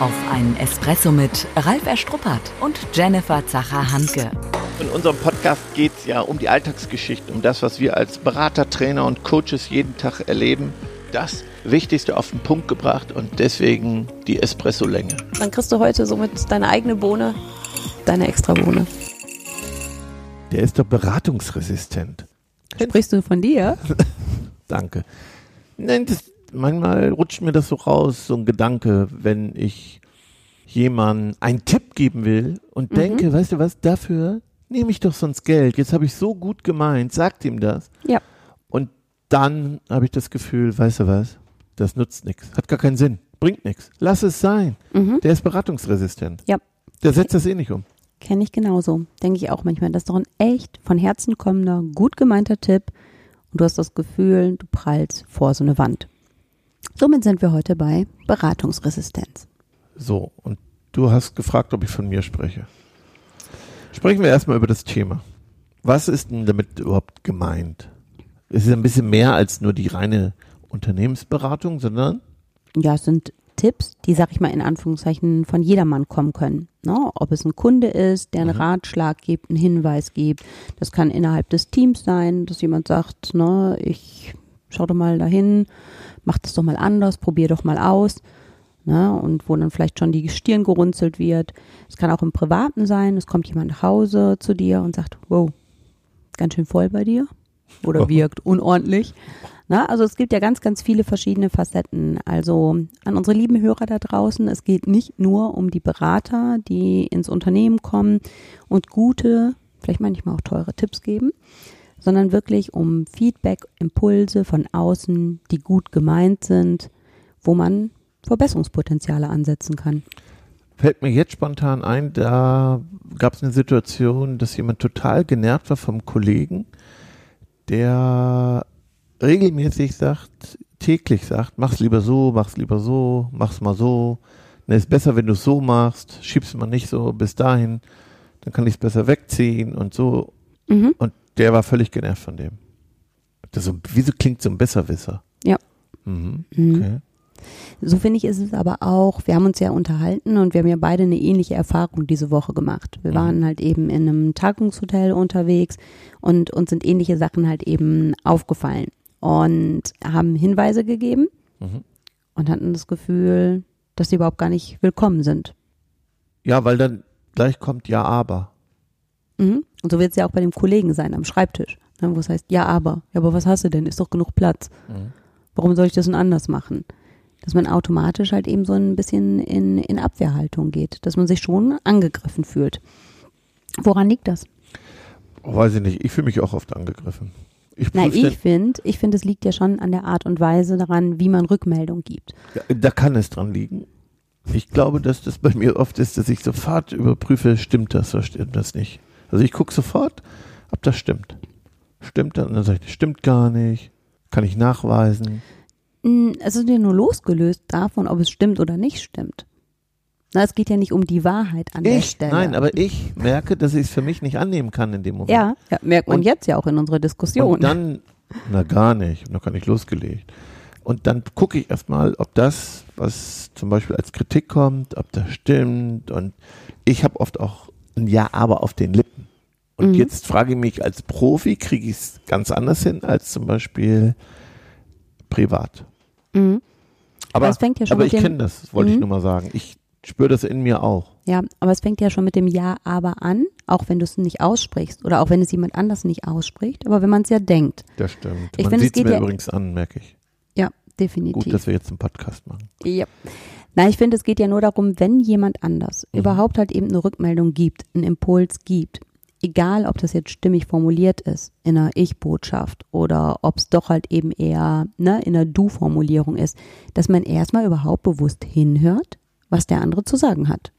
Auf einen Espresso mit Ralf Erstruppert und Jennifer Zacher-Hanke. In unserem Podcast geht es ja um die Alltagsgeschichten, um das, was wir als Berater, Trainer und Coaches jeden Tag erleben. Das Wichtigste auf den Punkt gebracht und deswegen die Espresso-Länge. Dann kriegst du heute somit deine eigene Bohne, deine extra Bohne. Der ist doch beratungsresistent. Sprichst du von dir? Danke. Nein, das, manchmal rutscht mir das so raus, so ein Gedanke, wenn ich jemandem einen Tipp geben will und Mhm. denke, weißt du was, dafür nehme ich doch sonst Geld. Jetzt habe ich so gut gemeint, sagt ihm das. Ja. Und dann habe ich das Gefühl, weißt du was, das nutzt nichts, hat gar keinen Sinn, bringt nichts. Lass es sein. Mhm. Der ist beratungsresistent. Ja. Der setzt das eh nicht um. Kenne ich genauso. Denke ich auch manchmal. Das ist doch ein echt von Herzen kommender, gut gemeinter Tipp. Und du hast das Gefühl, du prallst vor so eine Wand. Somit sind wir heute bei Beratungsresistenz. So, und du hast gefragt, ob ich von mir spreche. Sprechen wir erstmal über das Thema. Was ist denn damit überhaupt gemeint? Es ist ein bisschen mehr als nur die reine Unternehmensberatung, sondern Ja, es sind Tipps, die, sag ich mal, in Anführungszeichen von jedermann kommen können. Ne? Ob es ein Kunde ist, der einen Mhm. Ratschlag gibt, einen Hinweis gibt. Das kann innerhalb des Teams sein, dass jemand sagt, ne, ich schau doch mal dahin, mach das doch mal anders, probier doch mal aus. Ne? Und wo dann vielleicht schon die Stirn gerunzelt wird. Es kann auch im Privaten sein, es kommt jemand nach Hause zu dir und sagt, wow, ganz schön voll bei dir oder wirkt unordentlich. Na, also es gibt ja ganz, ganz viele verschiedene Facetten. Also an unsere lieben Hörer da draußen, es geht nicht nur um die Berater, die ins Unternehmen kommen und gute, vielleicht manchmal auch teure Tipps geben, sondern wirklich um Feedback, Impulse von außen, die gut gemeint sind, wo man Verbesserungspotenziale ansetzen kann. fällt mir jetzt spontan ein, da gab es eine Situation, dass jemand total genervt war vom Kollegen, der regelmäßig sagt, täglich sagt, mach's lieber so, mach's lieber so, mach's mal so. Ne, ist besser, wenn du es so machst, schieb's mal nicht so bis dahin, dann kann ich es besser wegziehen und so. Mhm. Und der war völlig genervt von dem. Das so, wieso klingt so ein Besserwisser? Ja. Mhm. Mhm. Okay. So finde ich ist es aber auch, wir haben uns ja unterhalten und wir haben ja beide eine ähnliche Erfahrung diese Woche gemacht. Wir Mhm. waren halt eben in einem Tagungshotel unterwegs und uns sind ähnliche Sachen halt eben aufgefallen und haben Hinweise gegeben Mhm. und hatten das Gefühl, dass sie überhaupt gar nicht willkommen sind. Ja, weil dann gleich kommt ja, aber. Mhm. Und so wird es ja auch bei dem Kollegen sein am Schreibtisch, ne, wo es heißt, ja aber, ja aber was hast du denn, ist doch genug Platz. Mhm. Warum soll ich das denn anders machen? Dass man automatisch halt eben so ein bisschen in, in Abwehrhaltung geht, dass man sich schon angegriffen fühlt. Woran liegt das? Weiß ich nicht. Ich fühle mich auch oft angegriffen. Ich Na, ich finde, ich finde, es liegt ja schon an der Art und Weise daran, wie man Rückmeldung gibt. den, da kann es dran liegen. Ich glaube, dass das bei mir oft ist, dass ich sofort überprüfe, stimmt das oder stimmt das nicht. Also ich gucke sofort, ob das stimmt. Stimmt das? Und dann sage ich, das stimmt gar nicht. Kann ich nachweisen. Mm, Es ist ja nur losgelöst davon, ob es stimmt oder nicht stimmt. Na, es geht ja nicht um die Wahrheit an der Ich? Stelle. Nein, aber ich merke, dass ich es für mich nicht annehmen kann in dem Moment. ja, ja, merkt man Und- jetzt ja auch in unserer Diskussion. Und dann, na gar nicht, noch gar nicht losgelegt. Und dann gucke ich erstmal, ob das, was zum Beispiel als Kritik kommt, ob das stimmt. Und ich habe oft auch ein Ja, aber auf den Lippen. Und Mhm. jetzt frage ich mich als Profi, kriege ich es ganz anders hin als zum Beispiel privat. mhm. Aber, Aber es fängt ja schon aber mit ich kenne das, wollte ich Mhm. nur mal sagen. Ich spüre das in mir auch. Ja, aber es fängt ja schon mit dem Ja, aber an, auch wenn du es nicht aussprichst oder auch wenn es jemand anders nicht ausspricht, aber wenn man es ja denkt. Das stimmt. Ich Man finde, es sieht es mir ja- übrigens an, merke ich. Ja, Gut, definitiv. dass wir jetzt einen Podcast machen. ja. Nein, ich finde, es geht ja nur darum, wenn jemand anders Mhm. überhaupt halt eben eine Rückmeldung gibt, einen Impuls gibt, egal ob das jetzt stimmig formuliert ist in einer Ich-Botschaft oder ob es doch halt eben eher ne, in einer Du-Formulierung ist, dass man erstmal überhaupt bewusst hinhört, was der andere zu sagen hat.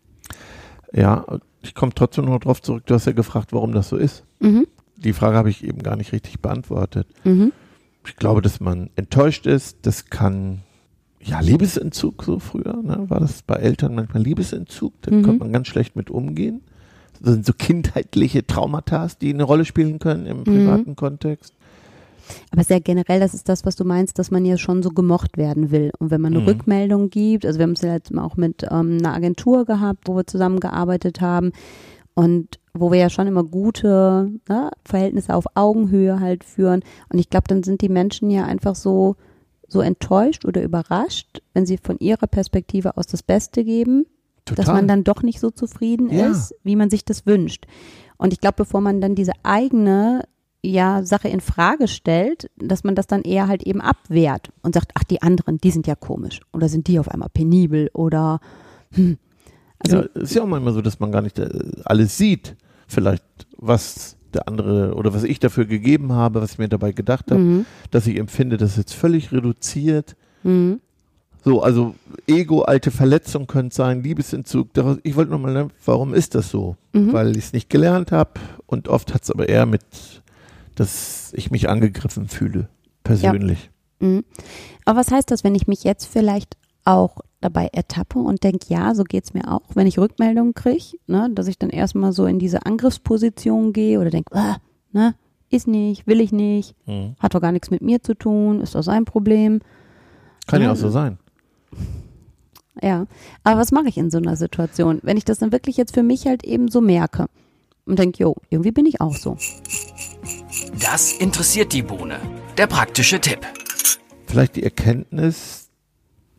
Ja, ich komme trotzdem noch drauf zurück. Du hast ja gefragt, warum das so ist. Mhm. Die Frage habe ich eben gar nicht richtig beantwortet. Mhm. Ich glaube, dass man enttäuscht ist. Das kann, ja, Liebesentzug so früher, ne? war das bei Eltern manchmal Liebesentzug. Da Mhm. konnte man ganz schlecht mit umgehen. Das sind so kindheitliche Traumata, die eine Rolle spielen können im privaten Kontext. Aber sehr generell, das ist das, was du meinst, dass man ja schon so gemocht werden will. Und wenn man eine Mhm. Rückmeldung gibt, also wir haben es ja jetzt auch mit ähm, einer Agentur gehabt, wo wir zusammengearbeitet haben und wo wir ja schon immer gute ne, Verhältnisse auf Augenhöhe halt führen. Und ich glaube, dann sind die Menschen ja einfach so, so enttäuscht oder überrascht, wenn sie von ihrer Perspektive aus das Beste geben, dass man dann doch nicht so zufrieden Ja. ist, wie man sich das wünscht. Und ich glaube, bevor man dann diese eigene ja, Sache in Frage stellt, dass man das dann eher halt eben abwehrt und sagt, ach, die anderen, die sind ja komisch oder sind die auf einmal penibel oder hm. Also, ja, ist ja auch manchmal so, dass man gar nicht äh, alles sieht. Vielleicht, was der andere oder was ich dafür gegeben habe, was ich mir dabei gedacht habe, mhm. dass ich empfinde, das ist jetzt völlig reduziert. Mhm. So, also Ego, alte Verletzung könnte sein, Liebesentzug. Ich wollte nochmal lernen, warum ist das so? Mhm. Weil ich es nicht gelernt habe und oft hat es aber eher mit, dass ich mich angegriffen fühle, persönlich. Mhm. Aber was heißt das, wenn ich mich jetzt vielleicht auch dabei ertappe und denke, ja, so geht's mir auch, wenn ich Rückmeldungen kriege, ne, dass ich dann erstmal so in diese Angriffsposition gehe oder denke, ah, ne, ist nicht, will ich nicht, Mhm. hat doch gar nichts mit mir zu tun, ist doch sein Problem. Kann ja Ja, auch so sein. Ja, aber was mache ich in so einer Situation, wenn ich das dann wirklich jetzt für mich halt eben so merke und denke, jo, irgendwie bin ich auch so. Das interessiert die Bohne. Der praktische Tipp. Vielleicht die Erkenntnis,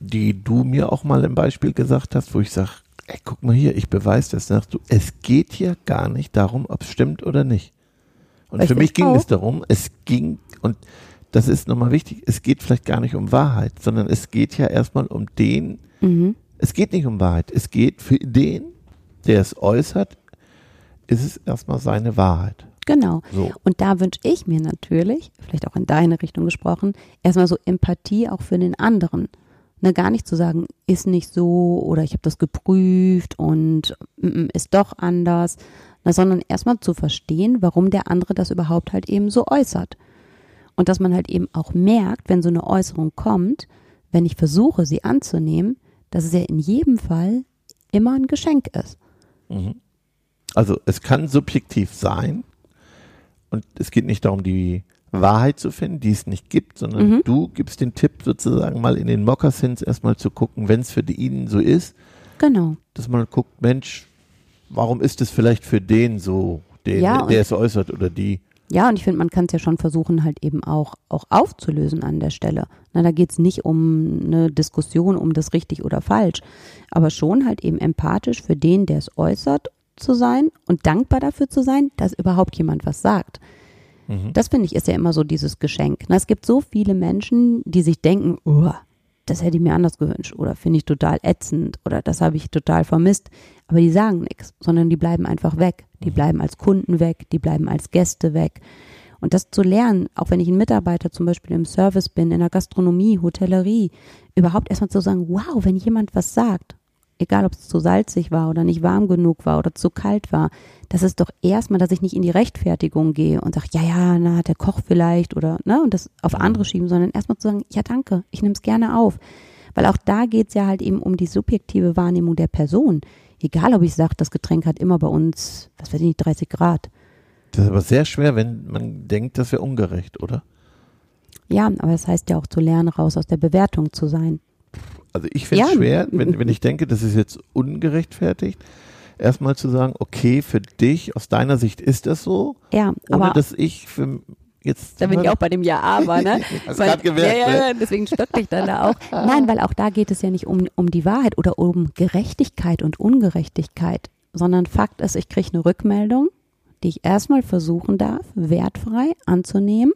die du mir auch mal im Beispiel gesagt hast, wo ich sage, ey, guck mal hier, ich beweise das. Sagst du, es geht hier gar nicht darum, ob es stimmt oder nicht. Und Ich für mich ging auch. es darum, es ging, und das ist nochmal wichtig, es geht vielleicht gar nicht um Wahrheit, sondern es geht ja erstmal um den, Mhm. es geht nicht um Wahrheit, es geht für den, der es äußert, ist es erstmal seine Wahrheit. Genau. So. Und da wünsche ich mir natürlich, vielleicht auch in deine Richtung gesprochen, erstmal so Empathie auch für den anderen. Ne, gar nicht zu sagen, ist nicht so oder ich habe das geprüft und mm, mm, ist doch anders, na, sondern erstmal zu verstehen, warum der andere das überhaupt halt eben so äußert. Und dass man halt eben auch merkt, wenn so eine Äußerung kommt, wenn ich versuche, sie anzunehmen, dass es ja in jedem Fall immer ein Geschenk ist. Also es kann subjektiv sein und es geht nicht darum, die Wahrheit zu finden, die es nicht gibt, sondern Mhm. du gibst den Tipp sozusagen mal in den Moccasins erstmal zu gucken, wenn es für ihn so ist, Genau. dass man guckt, Mensch, warum ist es vielleicht für den so, den, Ja, der es äußert oder die? Ja, und ich finde, man kann es ja schon versuchen, halt eben auch, auch aufzulösen an der Stelle. Na, da geht es nicht um eine Diskussion um das richtig oder falsch, aber schon halt eben empathisch für den, der es äußert, zu sein und dankbar dafür zu sein, dass überhaupt jemand was sagt. Mhm. Das finde ich ist ja immer so dieses Geschenk. Na, es gibt so viele Menschen, die sich denken, oh, das hätte ich mir anders gewünscht oder finde ich total ätzend oder das habe ich total vermisst. Aber die sagen nichts, sondern die bleiben einfach weg. Die bleiben als Kunden weg, die bleiben als Gäste weg. Und das zu lernen, auch wenn ich ein Mitarbeiter zum Beispiel im Service bin, in der Gastronomie, Hotellerie, überhaupt erstmal zu sagen, wow, wenn jemand was sagt, egal ob es zu salzig war oder nicht warm genug war oder zu kalt war, das ist doch erstmal, dass ich nicht in die Rechtfertigung gehe und sage, ja, ja, na, der Koch vielleicht oder, ne, und das auf andere schieben, sondern erstmal zu sagen, ja, danke, ich nehme es gerne auf. Weil auch da geht es ja halt eben um die subjektive Wahrnehmung der Person. Egal, ob ich sage, das Getränk hat immer bei uns, was weiß ich nicht, 30 Grad. Das ist aber sehr schwer, wenn man denkt, das wäre ungerecht, oder? Ja, aber das heißt ja auch zu lernen, raus aus der Bewertung zu sein. Also ich finde es Ja. schwer, wenn, wenn ich denke, das ist jetzt ungerechtfertigt, erstmal zu sagen, okay, für dich, aus deiner Sicht ist das so, Ja, ohne aber dass ich für jetzt. Da bin ich auch bei dem Ja, aber, ne? Hast Weil- gemerkt, ja, ne? ja, deswegen stockte ich dann da auch. Nein, weil auch da geht es ja nicht um, um die Wahrheit oder um Gerechtigkeit und Ungerechtigkeit, sondern Fakt ist, ich kriege eine Rückmeldung, die ich erstmal versuchen darf, wertfrei anzunehmen,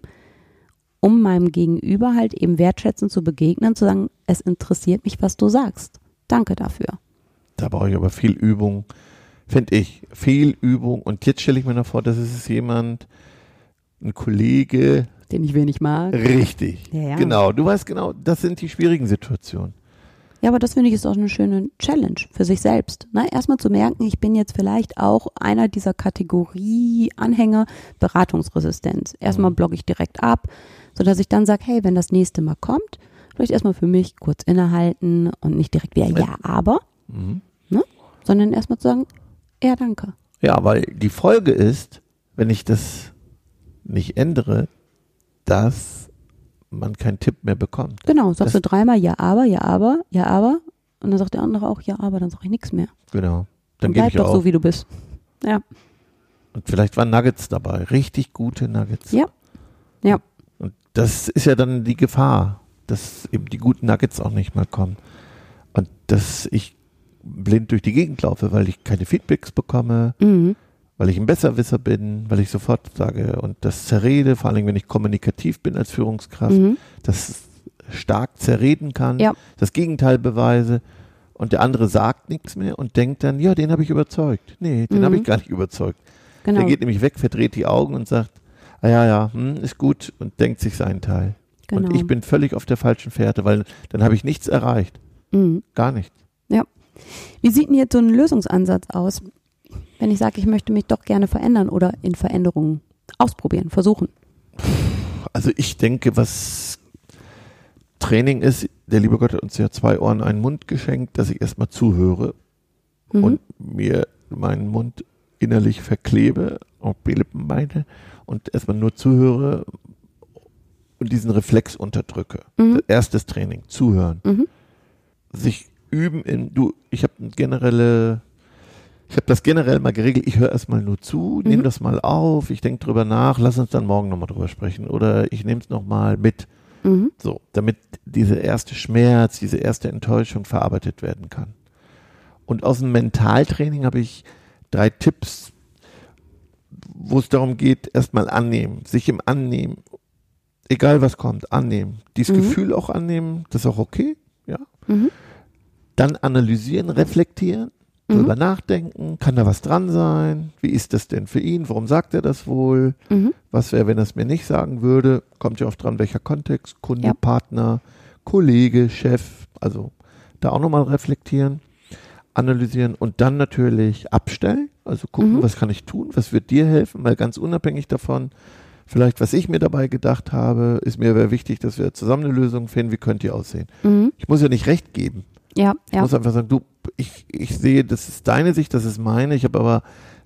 um meinem Gegenüber halt eben wertschätzend zu begegnen, zu sagen, es interessiert mich, was du sagst. Danke dafür. Da brauche ich aber viel Übung, finde ich. Viel Übung. Und jetzt stelle ich mir noch vor, das ist jemand, ein Kollege, Den ich wenig mag. richtig. Ja, ja. Genau, du weißt genau, das sind die schwierigen Situationen. Ja, aber das finde ich ist auch eine schöne Challenge für sich selbst. Ne? Erstmal zu merken, ich bin jetzt vielleicht auch einer dieser Kategorie Anhänger Beratungsresistenz. Erstmal blogge ich direkt ab, sodass ich dann sage, hey, wenn das nächste Mal kommt, vielleicht erstmal für mich kurz innehalten und nicht direkt wieder ja, aber, Mhm. sondern erstmal zu sagen, ja, danke. Ja, weil die Folge ist, wenn ich das nicht ändere, dass man keinen Tipp mehr bekommt. Genau, sagst Das- du dreimal ja, aber, ja, aber, ja, aber. Und dann sagt der andere auch ja, aber, dann sage ich nichts mehr. Genau. Dann bleib ich doch auf. so, wie du bist. Ja. Und vielleicht waren Nuggets dabei, richtig gute Nuggets. Ja. Ja. Und das ist ja dann die Gefahr, dass eben die guten Nuggets auch nicht mal kommen. Und dass ich blind durch die Gegend laufe, weil ich keine Feedbacks bekomme, Mhm. weil ich ein Besserwisser bin, weil ich sofort sage und das zerrede, vor allem wenn ich kommunikativ bin als Führungskraft, Mhm. das stark zerreden kann, Ja. das Gegenteil beweise und der andere sagt nichts mehr und denkt dann, ja, den habe ich überzeugt. Nee, den Mhm. habe ich gar nicht überzeugt. Genau. Der geht nämlich weg, verdreht die Augen und sagt, ah ja, ja, hm, ist gut und denkt sich seinen Teil. genau. Und ich bin völlig auf der falschen Fährte, weil dann habe ich nichts erreicht. Mhm. Gar nichts. Wie sieht denn jetzt so ein Lösungsansatz aus, wenn ich sage, ich möchte mich doch gerne verändern oder in Veränderungen ausprobieren, versuchen? Also ich denke, was Training ist, der liebe Gott hat uns ja zwei Ohren, einen Mund geschenkt, dass ich erstmal zuhöre Mhm. und mir meinen Mund innerlich verklebe, auch die Lippen meine und erstmal nur zuhöre und diesen Reflex unterdrücke. Mhm. Erstes Training, zuhören. Mhm. Sich üben in, du, ich habe generelle, ich habe das generell mal geregelt, ich höre erstmal nur zu, nehme Mhm. das mal auf, ich denke drüber nach, lass uns dann morgen nochmal drüber sprechen oder ich nehme es nochmal mit. Mhm. So, damit diese erste Schmerz, diese erste Enttäuschung verarbeitet werden kann. Und aus dem Mentaltraining habe ich drei Tipps, wo es darum geht, erstmal annehmen, sich im Annehmen, egal was kommt, annehmen. Dieses Mhm. Gefühl auch annehmen, das ist auch okay, ja. Mhm. Dann analysieren, reflektieren, Mhm. drüber nachdenken, kann da was dran sein? Wie ist das denn für ihn? Warum sagt er das wohl? Mhm. Was wäre, wenn er es mir nicht sagen würde? Kommt ja oft dran, welcher Kontext, Kunde, Ja. Partner, Kollege, Chef, also da auch nochmal reflektieren, analysieren und dann natürlich abstellen, also gucken, Mhm. was kann ich tun, was wird dir helfen, weil ganz unabhängig davon, vielleicht was ich mir dabei gedacht habe, ist mir sehr wichtig, dass wir zusammen eine Lösung finden, wie könnt ihr aussehen. Mhm. Ich muss ja nicht recht geben. Ja, Ich ja. muss einfach sagen, du, ich, ich sehe, das ist deine Sicht, das ist meine, ich habe aber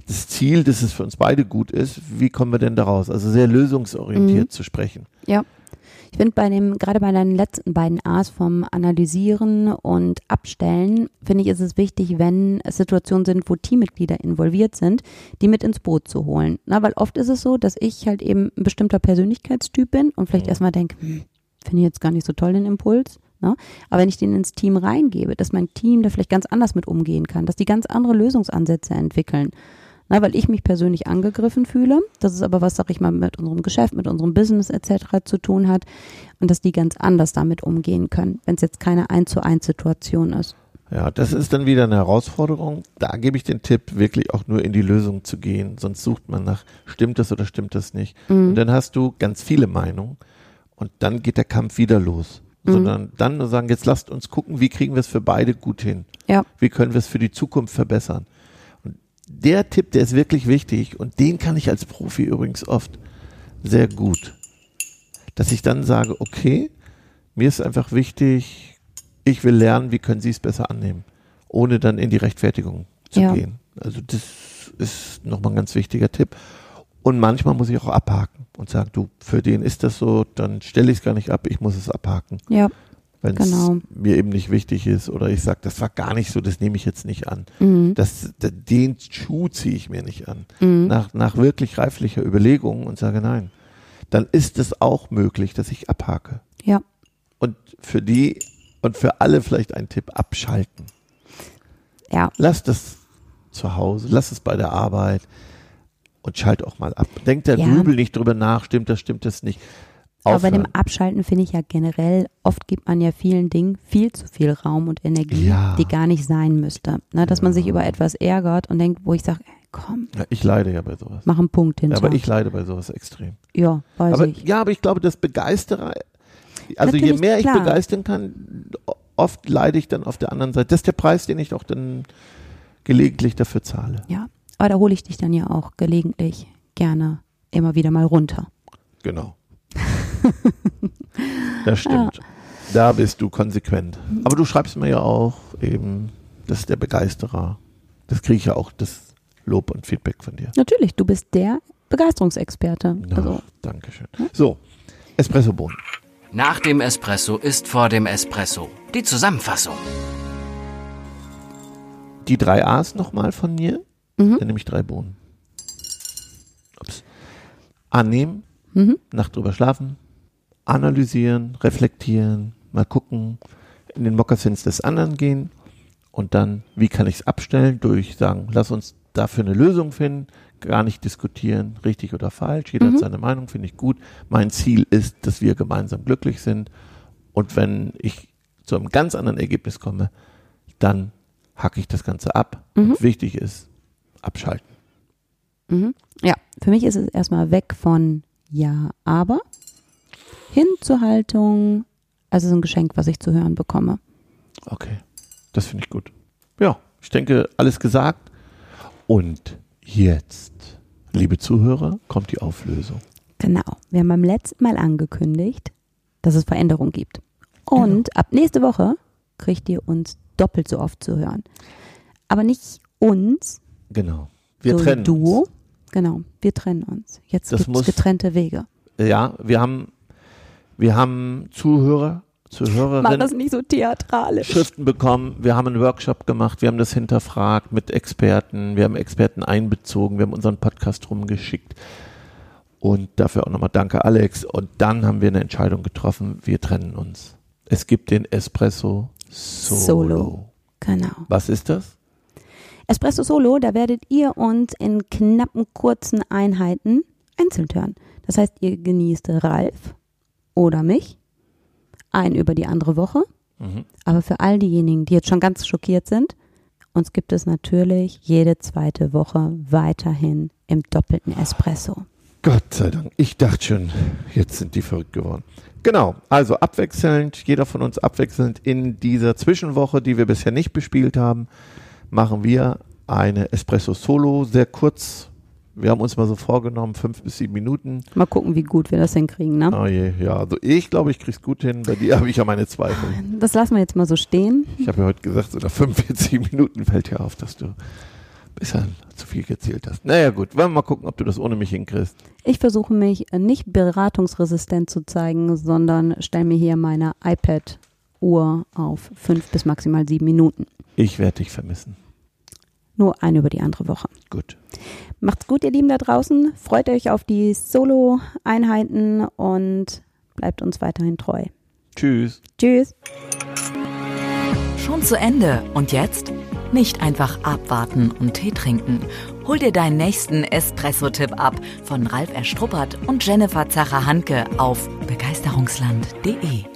das Ziel, dass es für uns beide gut ist. Wie kommen wir denn da raus? Also sehr lösungsorientiert Mhm. zu sprechen. Ich finde bei dem, gerade bei deinen letzten beiden A's vom Analysieren und Abstellen, finde ich, ist es wichtig, wenn es Situationen sind, wo Teammitglieder involviert sind, die mit ins Boot zu holen. Na, weil oft ist es so, dass ich halt eben ein bestimmter Persönlichkeitstyp bin und vielleicht Mhm. erstmal denke, hm, finde ich jetzt gar nicht so toll den Impuls. Ne? Aber wenn ich den ins Team reingebe, dass mein Team da vielleicht ganz anders mit umgehen kann, dass die ganz andere Lösungsansätze entwickeln. Na, weil ich mich persönlich angegriffen fühle. Das ist aber was, sag ich mal, mit unserem Geschäft, mit unserem Business etc. zu tun hat. Und dass die ganz anders damit umgehen können, wenn es jetzt keine 1 zu 1 Situation ist. Ja, das ist dann wieder eine Herausforderung. Da gebe ich den Tipp, wirklich auch nur in die Lösung zu gehen. Sonst sucht man nach, stimmt das oder stimmt das nicht. Und Mhm. dann hast du ganz viele Meinungen und dann geht der Kampf wieder los. Mhm. Sondern dann nur sagen, jetzt lasst uns gucken, wie kriegen wir es für beide gut hin? Ja. Wie können wir es für die Zukunft verbessern? Und der Tipp, der ist wirklich wichtig und den kann ich als Profi übrigens oft sehr gut. Dass ich dann sage, okay, mir ist einfach wichtig, ich will lernen, wie können Sie es besser annehmen, ohne dann in die Rechtfertigung zu Ja. gehen. Also das ist nochmal ein ganz wichtiger Tipp. Und manchmal muss ich auch abhaken und sagen, du, für den ist das so, dann stelle ich es gar nicht ab, ich muss es abhaken Ja. wenn es Genau. mir eben nicht wichtig ist oder ich sage, das war gar nicht so, das nehme ich jetzt nicht an. Mhm. Das, den Schuh ziehe ich mir nicht an. Mhm. Nach, nach wirklich reiflicher Überlegung und sage nein. Dann ist es auch möglich, dass ich abhake. Ja. Und für die und für alle vielleicht ein Tipp, abschalten. Ja. Lass das zu Hause, lass es bei der Arbeit und schalt auch mal ab. Denk der Ja. Grübel nicht drüber nach, stimmt das, stimmt das nicht. Aber bei dem Aufhören. Abschalten finde ich ja generell, oft gibt man ja vielen Dingen viel zu viel Raum und Energie, Ja. die gar nicht sein müsste. Ne, dass man sich über etwas ärgert und denkt, wo ich sage, komm, Ja, ich leide ja bei sowas. mach einen Punkt hinter. Aber ich leide bei sowas extrem. ja, weiß Aber, ich. ja, aber ich glaube, das Begeisterer, also je Natürlich, mehr ich klar. begeistern kann, oft leide ich dann auf der anderen Seite. Das ist der Preis, den ich auch dann gelegentlich dafür zahle. Ja, aber da hole ich dich dann ja auch gelegentlich gerne immer wieder mal runter. Genau. das stimmt. Da bist du konsequent. Aber du schreibst mir ja auch eben, das ist der Begeisterer. Das kriege ich ja auch, das Lob und Feedback von dir. Natürlich, du bist der Begeisterungsexperte. Ja, Also, Dankeschön. So, Espressobohnen. Nach dem Espresso ist vor dem Espresso. Die Zusammenfassung. Die drei A's nochmal von mir. Mhm. Dann nehme ich drei Bohnen. Ups. Annehmen, Mhm. Nacht drüber schlafen, analysieren, reflektieren, mal gucken, in den Mokassins des anderen gehen und dann, wie kann ich es abstellen, durch sagen, lass uns dafür eine Lösung finden, gar nicht diskutieren, richtig oder falsch, jeder Mhm. hat seine Meinung, finde ich gut. Mein Ziel ist, dass wir gemeinsam glücklich sind und wenn ich zu einem ganz anderen Ergebnis komme, dann hacke ich das Ganze ab. Mhm. Und wichtig ist, abschalten. Mhm. Ja, für mich ist es erstmal weg von Ja, aber hin zur Haltung, also so ein Geschenk, was ich zu hören bekomme. Okay, das finde ich gut. Ja, ich denke, alles gesagt. Und jetzt, liebe Zuhörer, kommt die Auflösung. Genau. Wir haben beim letzten Mal angekündigt, dass es Veränderungen gibt. Und ab nächste Woche kriegt ihr uns doppelt so oft zu hören. Aber nicht uns, Genau. Wir so trennen Duo. uns. Genau, wir trennen uns. Jetzt gibt es getrennte Wege. Ja, wir haben, wir haben Zuhörer, Mach Zuhörerinnen. das nicht so theatralisch. Schriften bekommen, wir haben einen Workshop gemacht, wir haben das hinterfragt mit Experten, wir haben Experten einbezogen, wir haben unseren Podcast rumgeschickt. Und dafür auch nochmal danke, Alex. Und dann haben wir eine Entscheidung getroffen, wir trennen uns. Es gibt den Espresso Solo. Solo. Genau. Was ist das? Espresso Solo, da werdet ihr uns in knappen, kurzen Einheiten einzeln hören. Das heißt, ihr genießt Ralf oder mich, ein über die andere Woche. Mhm. Aber für all diejenigen, die jetzt schon ganz schockiert sind, uns gibt es natürlich jede zweite Woche weiterhin im doppelten Espresso. Gott sei Dank. Ich dachte schon, jetzt sind die verrückt geworden. Genau, also abwechselnd, jeder von uns abwechselnd in dieser Zwischenwoche, die wir bisher nicht bespielt haben, machen wir eine Espresso Solo, sehr kurz. Wir haben uns mal so vorgenommen, fünf bis sieben Minuten. Mal gucken, wie gut wir das hinkriegen. Ne? Oh je, ja, also ich glaube, ich krieg's gut hin. Bei dir habe ich ja meine Zweifel. Das lassen wir jetzt mal so stehen. Ich habe ja heute gesagt, so nach 45 Minuten fällt dir auf, dass du bisher zu viel gezählt hast. Naja gut, wollen wir mal gucken, ob du das ohne mich hinkriegst. Ich versuche mich nicht beratungsresistent zu zeigen, sondern stelle mir hier meine iPad-Uhr auf fünf bis maximal sieben Minuten. Ich werde dich vermissen. Nur eine über die andere Woche. Gut. Macht's gut, ihr Lieben da draußen. Freut euch auf die Solo-Einheiten und bleibt uns weiterhin treu. Tschüss. Tschüss. Schon zu Ende. Und jetzt? Nicht einfach abwarten und Tee trinken. Hol dir deinen nächsten Espresso-Tipp ab von Ralf Erstruppert und Jennifer Zacher-Hanke auf begeisterungsland.de.